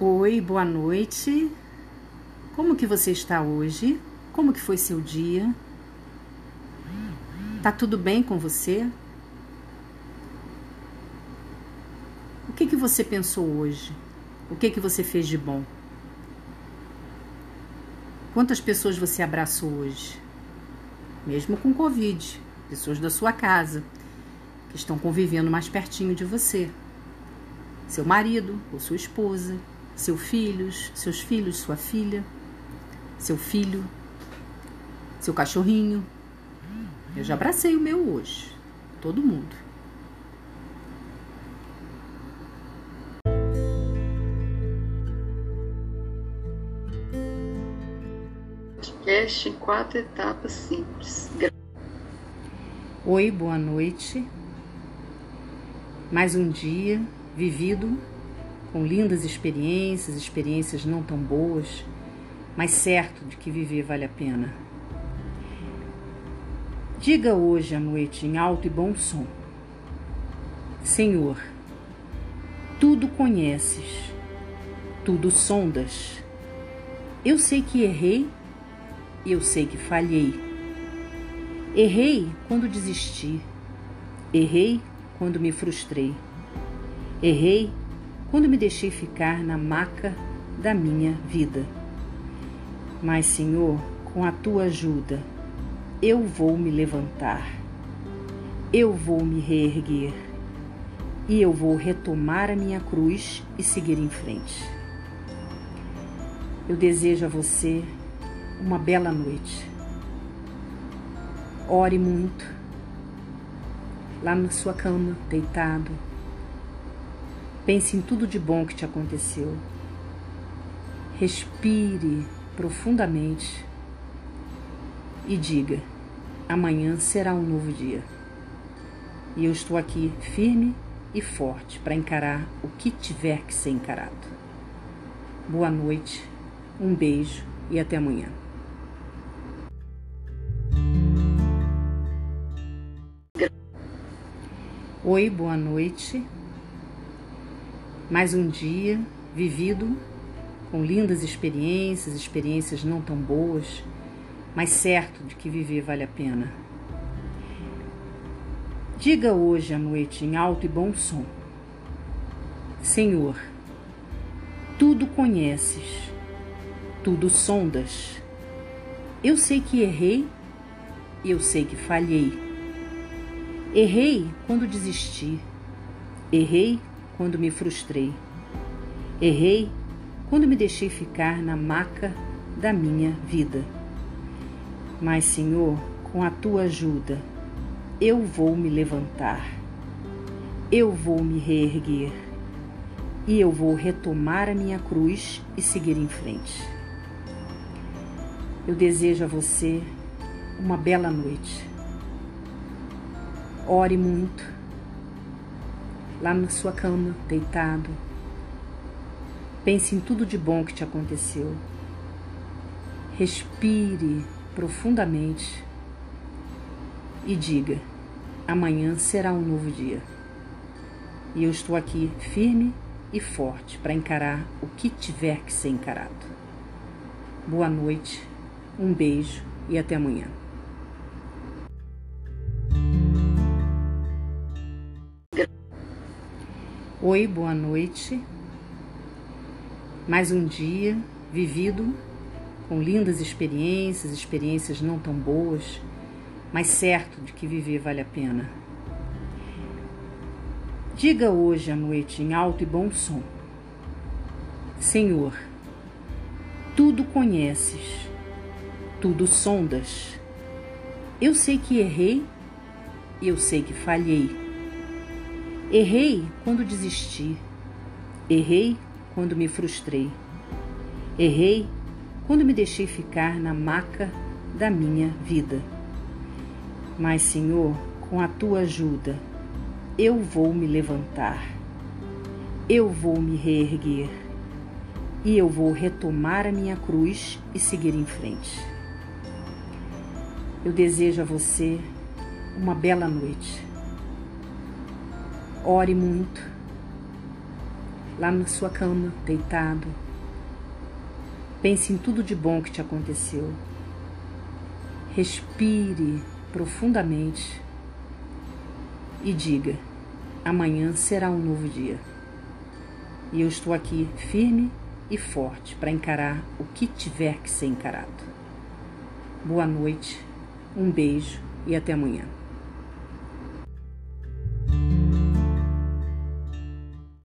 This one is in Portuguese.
Oi, boa noite. Como que você está hoje? Como que foi seu dia? Tá tudo bem com você? O que que você pensou hoje? O que que você fez de bom? Quantas pessoas você abraçou hoje? Mesmo com Covid, pessoas da sua casa que estão convivendo mais pertinho de você. Seu marido ou sua esposa, seus filhos, seus filhos, sua filha, seu filho, seu cachorrinho. Eu já abracei o meu hoje. Todo mundo. Podcast em quatro etapas simples. Oi, boa noite. Mais um dia vivido com lindas experiências, experiências não tão boas, mas certo de que viver vale a pena. Diga hoje à noite em alto e bom som: Senhor, tudo conheces, tudo sondas. Eu sei que errei, eu sei que falhei. Errei quando desisti, errei quando me frustrei, errei quando me deixei ficar na maca da minha vida. Mas, Senhor, com a tua ajuda, eu vou me levantar, eu vou me reerguer e eu vou retomar a minha cruz e seguir em frente. Eu desejo a você uma bela noite. Ore muito, lá na sua cama, deitado Pense em tudo de bom que te aconteceu. Respire profundamente e diga: amanhã será um novo dia. E eu estou aqui firme e forte para encarar o que tiver que ser encarado. Boa noite, um beijo e até amanhã. Oi, boa noite. Mais um dia vivido com lindas experiências, experiências não tão boas, mas certo de que viver vale a pena. Diga hoje à noite em alto e bom som: Senhor, tudo conheces, tudo sondas. Eu sei que errei, eu sei que falhei. Errei quando desisti, errei quando me frustrei. Errei quando me deixei ficar na maca da minha vida. Mas, Senhor, com a tua ajuda, eu vou me levantar, eu vou me reerguer e eu vou retomar a minha cruz e seguir em frente. Eu desejo a você uma bela noite. Ore muito lá na sua cama, deitado. Pense em tudo de bom que te aconteceu. Respire profundamente e diga: amanhã será um novo dia. E eu estou aqui firme e forte para encarar o que tiver que ser encarado. Boa noite, um beijo e até amanhã. Oi, boa noite. Mais um dia vivido com lindas experiências, experiências não tão boas, mas certo de que viver vale a pena. Diga hoje à noite em alto e bom som: Senhor, tudo conheces, tudo sondas. Eu sei que errei, eu sei que falhei Errei quando desisti. Errei quando me frustrei. Errei quando me deixei ficar na maca da minha vida. Mas, Senhor, com a tua ajuda, eu vou me levantar. Eu vou me reerguer e eu vou retomar a minha cruz e seguir em frente. Eu desejo a você uma bela noite Ore muito. lá na sua cama, deitado. Pense em tudo de bom que te aconteceu. Respire profundamente e diga: amanhã será um novo dia. E eu estou aqui firme e forte para encarar o que tiver que ser encarado. Boa noite, um beijo e até amanhã.